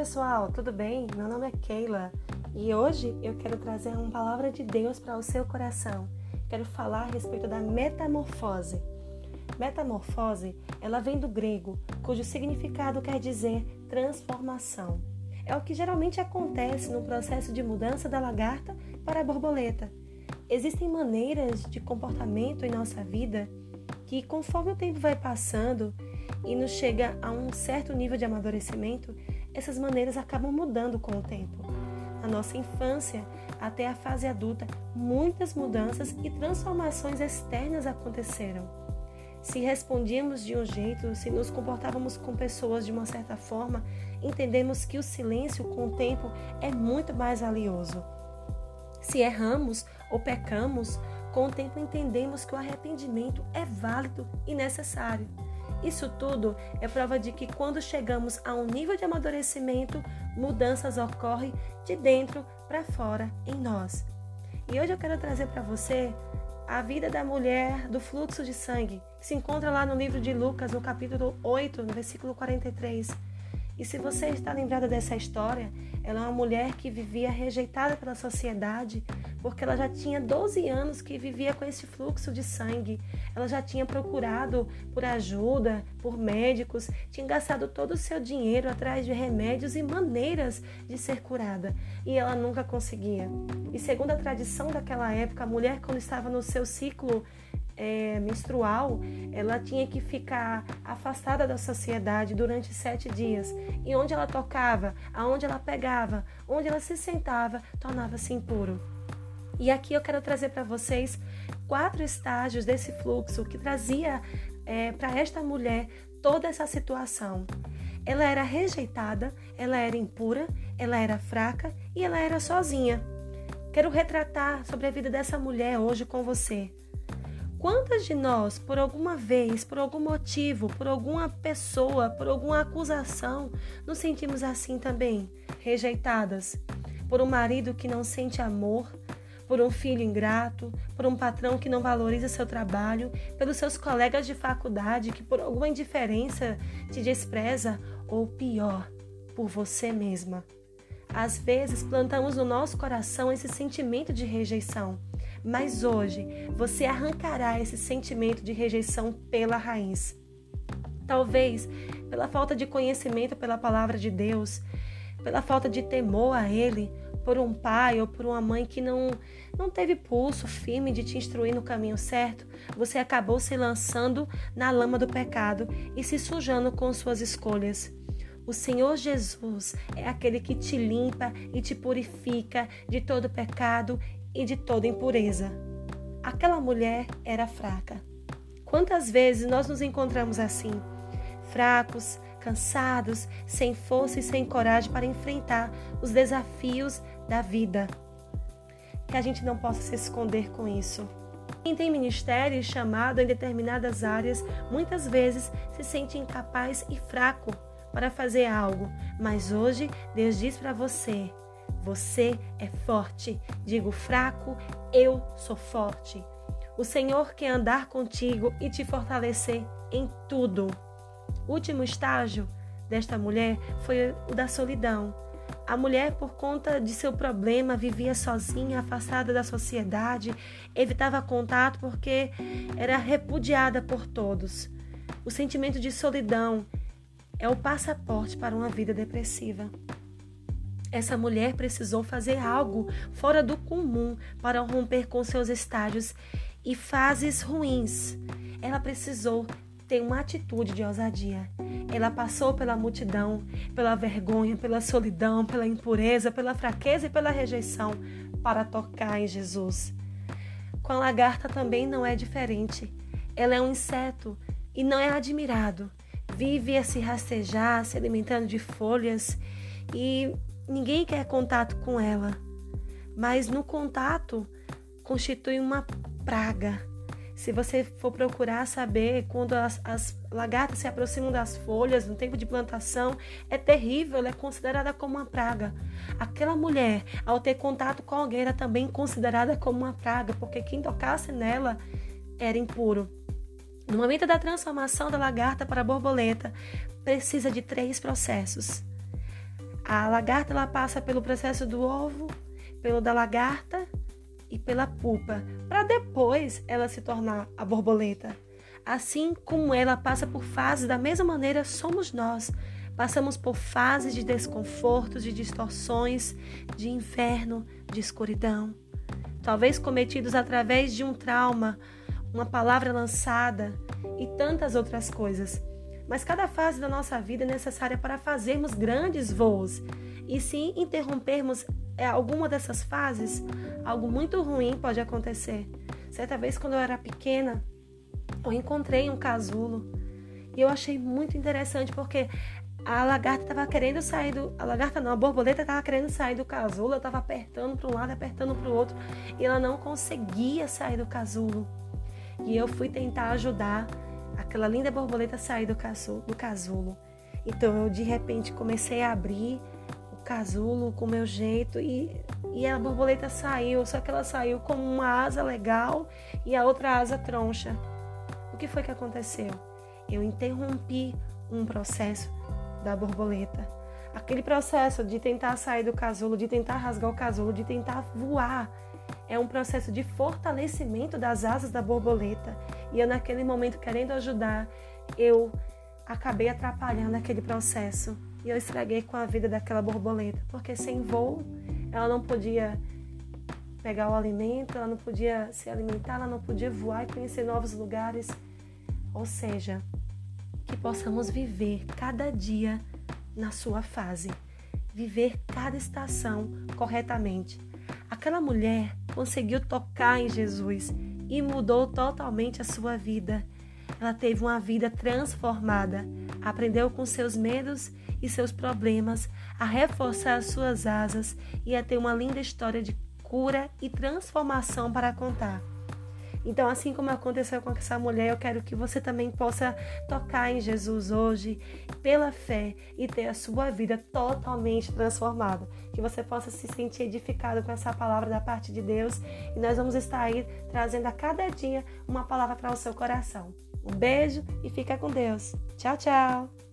pessoal, tudo bem? Meu nome é Keila e hoje eu quero trazer uma palavra de Deus para o seu coração. Quero falar a respeito da metamorfose. Metamorfose, ela vem do grego, cujo significado quer dizer transformação. É o que geralmente acontece no processo de mudança da lagarta para a borboleta. Existem maneiras de comportamento em nossa vida que, conforme o tempo vai passando e nos chega a um certo nível de amadurecimento, essas maneiras acabam mudando com o tempo. Na nossa infância até a fase adulta, muitas mudanças e transformações externas aconteceram. Se respondíamos de um jeito, se nos comportávamos com pessoas de uma certa forma, entendemos que o silêncio com o tempo é muito mais valioso. Se erramos ou pecamos, com o tempo entendemos que o arrependimento é válido e necessário. Isso tudo é prova de que quando chegamos a um nível de amadurecimento, mudanças ocorrem de dentro para fora em nós. E hoje eu quero trazer para você a vida da mulher do fluxo de sangue, que se encontra lá no livro de Lucas, no capítulo 8, no versículo 43. E se você está lembrada dessa história, ela é uma mulher que vivia rejeitada pela sociedade, porque ela já tinha 12 anos que vivia com esse fluxo de sangue. Ela já tinha procurado por ajuda, por médicos, tinha gastado todo o seu dinheiro atrás de remédios e maneiras de ser curada, e ela nunca conseguia. E segundo a tradição daquela época, a mulher quando estava no seu ciclo é, menstrual, ela tinha que ficar afastada da sociedade durante sete dias. E onde ela tocava, aonde ela pegava, onde ela se sentava, tornava-se impuro. E aqui eu quero trazer para vocês quatro estágios desse fluxo que trazia é, para esta mulher toda essa situação. Ela era rejeitada, ela era impura, ela era fraca e ela era sozinha. Quero retratar sobre a vida dessa mulher hoje com você. Quantas de nós, por alguma vez, por algum motivo, por alguma pessoa, por alguma acusação, nos sentimos assim também, rejeitadas? Por um marido que não sente amor, por um filho ingrato, por um patrão que não valoriza seu trabalho, pelos seus colegas de faculdade que por alguma indiferença te despreza, ou pior, por você mesma. Às vezes plantamos no nosso coração esse sentimento de rejeição mas hoje você arrancará esse sentimento de rejeição pela raiz. Talvez pela falta de conhecimento pela palavra de Deus, pela falta de temor a Ele, por um pai ou por uma mãe que não, não teve pulso firme de te instruir no caminho certo, você acabou se lançando na lama do pecado e se sujando com suas escolhas. O Senhor Jesus é aquele que te limpa e te purifica de todo pecado e de toda impureza. Aquela mulher era fraca. Quantas vezes nós nos encontramos assim, fracos, cansados, sem força e sem coragem para enfrentar os desafios da vida? Que a gente não possa se esconder com isso. Quem tem ministério e chamado em determinadas áreas, muitas vezes se sente incapaz e fraco para fazer algo, mas hoje Deus diz para você: você é forte. Digo fraco, eu sou forte. O Senhor quer andar contigo e te fortalecer em tudo. O último estágio desta mulher foi o da solidão. A mulher, por conta de seu problema, vivia sozinha, afastada da sociedade, evitava contato porque era repudiada por todos. O sentimento de solidão é o passaporte para uma vida depressiva. Essa mulher precisou fazer algo fora do comum para romper com seus estágios e fases ruins. Ela precisou ter uma atitude de ousadia. Ela passou pela multidão, pela vergonha, pela solidão, pela impureza, pela fraqueza e pela rejeição para tocar em Jesus. Com a lagarta também não é diferente. Ela é um inseto e não é admirado. Vive a se rastejar, se alimentando de folhas e Ninguém quer contato com ela, mas no contato constitui uma praga. Se você for procurar saber quando as, as, lagartas se aproximam das folhas no tempo de plantação, é terrível, ela é considerada como uma praga. Aquela mulher, ao ter contato com alguém, era também considerada como uma praga, porque quem tocasse nela era impuro. No momento da transformação da lagarta para borboleta, precisa de três processos A lagarta ela passa pelo processo do ovo, pelo da lagarta e pela pupa, para depois ela se tornar a borboleta. Assim como ela passa por fases, da mesma maneira somos nós. Passamos por fases de desconfortos, de distorções, de inferno, de escuridão. Talvez cometidos através de um trauma, uma palavra lançada e tantas outras coisas. Mas cada fase da nossa vida é necessária para fazermos grandes voos. E se interrompermos é, alguma dessas fases, algo muito ruim pode acontecer. Certa vez, quando eu era pequena, eu encontrei um casulo e eu achei muito interessante porque a lagarta estava querendo sair do. A lagarta não, a borboleta estava querendo sair do casulo. Eu estava apertando para um lado, apertando para o outro. E ela não conseguia sair do casulo. E eu fui tentar ajudar aquela linda borboleta sair do casulo. Então eu de repente comecei a abrir o casulo com o meu jeito e, e a borboleta saiu, só que ela saiu com uma asa legal e a outra asa troncha. O que foi que aconteceu? Eu interrompi um processo da borboleta. Aquele processo de tentar sair do casulo, de tentar rasgar o casulo, de tentar voar, é um processo de fortalecimento das asas da borboleta. E eu, naquele momento, querendo ajudar, eu acabei atrapalhando aquele processo. E eu estraguei com a vida daquela borboleta, porque sem voo, ela não podia pegar o alimento, ela não podia se alimentar, ela não podia voar e conhecer novos lugares. Ou seja, que possamos viver cada dia na sua fase, viver cada estação corretamente Aquela mulher conseguiu tocar em Jesus e mudou totalmente a sua vida. Ela teve uma vida transformada, aprendeu com seus medos e seus problemas a reforçar as suas asas e a ter uma linda história de cura e transformação para contar. Então, assim como aconteceu com essa mulher, eu quero que você também possa tocar em Jesus hoje pela fé e ter a sua vida totalmente transformada. Que você possa se sentir edificado com essa palavra da parte de Deus. E nós vamos estar aí trazendo a cada dia uma palavra para o seu coração. Um beijo e fica com Deus. Tchau, tchau.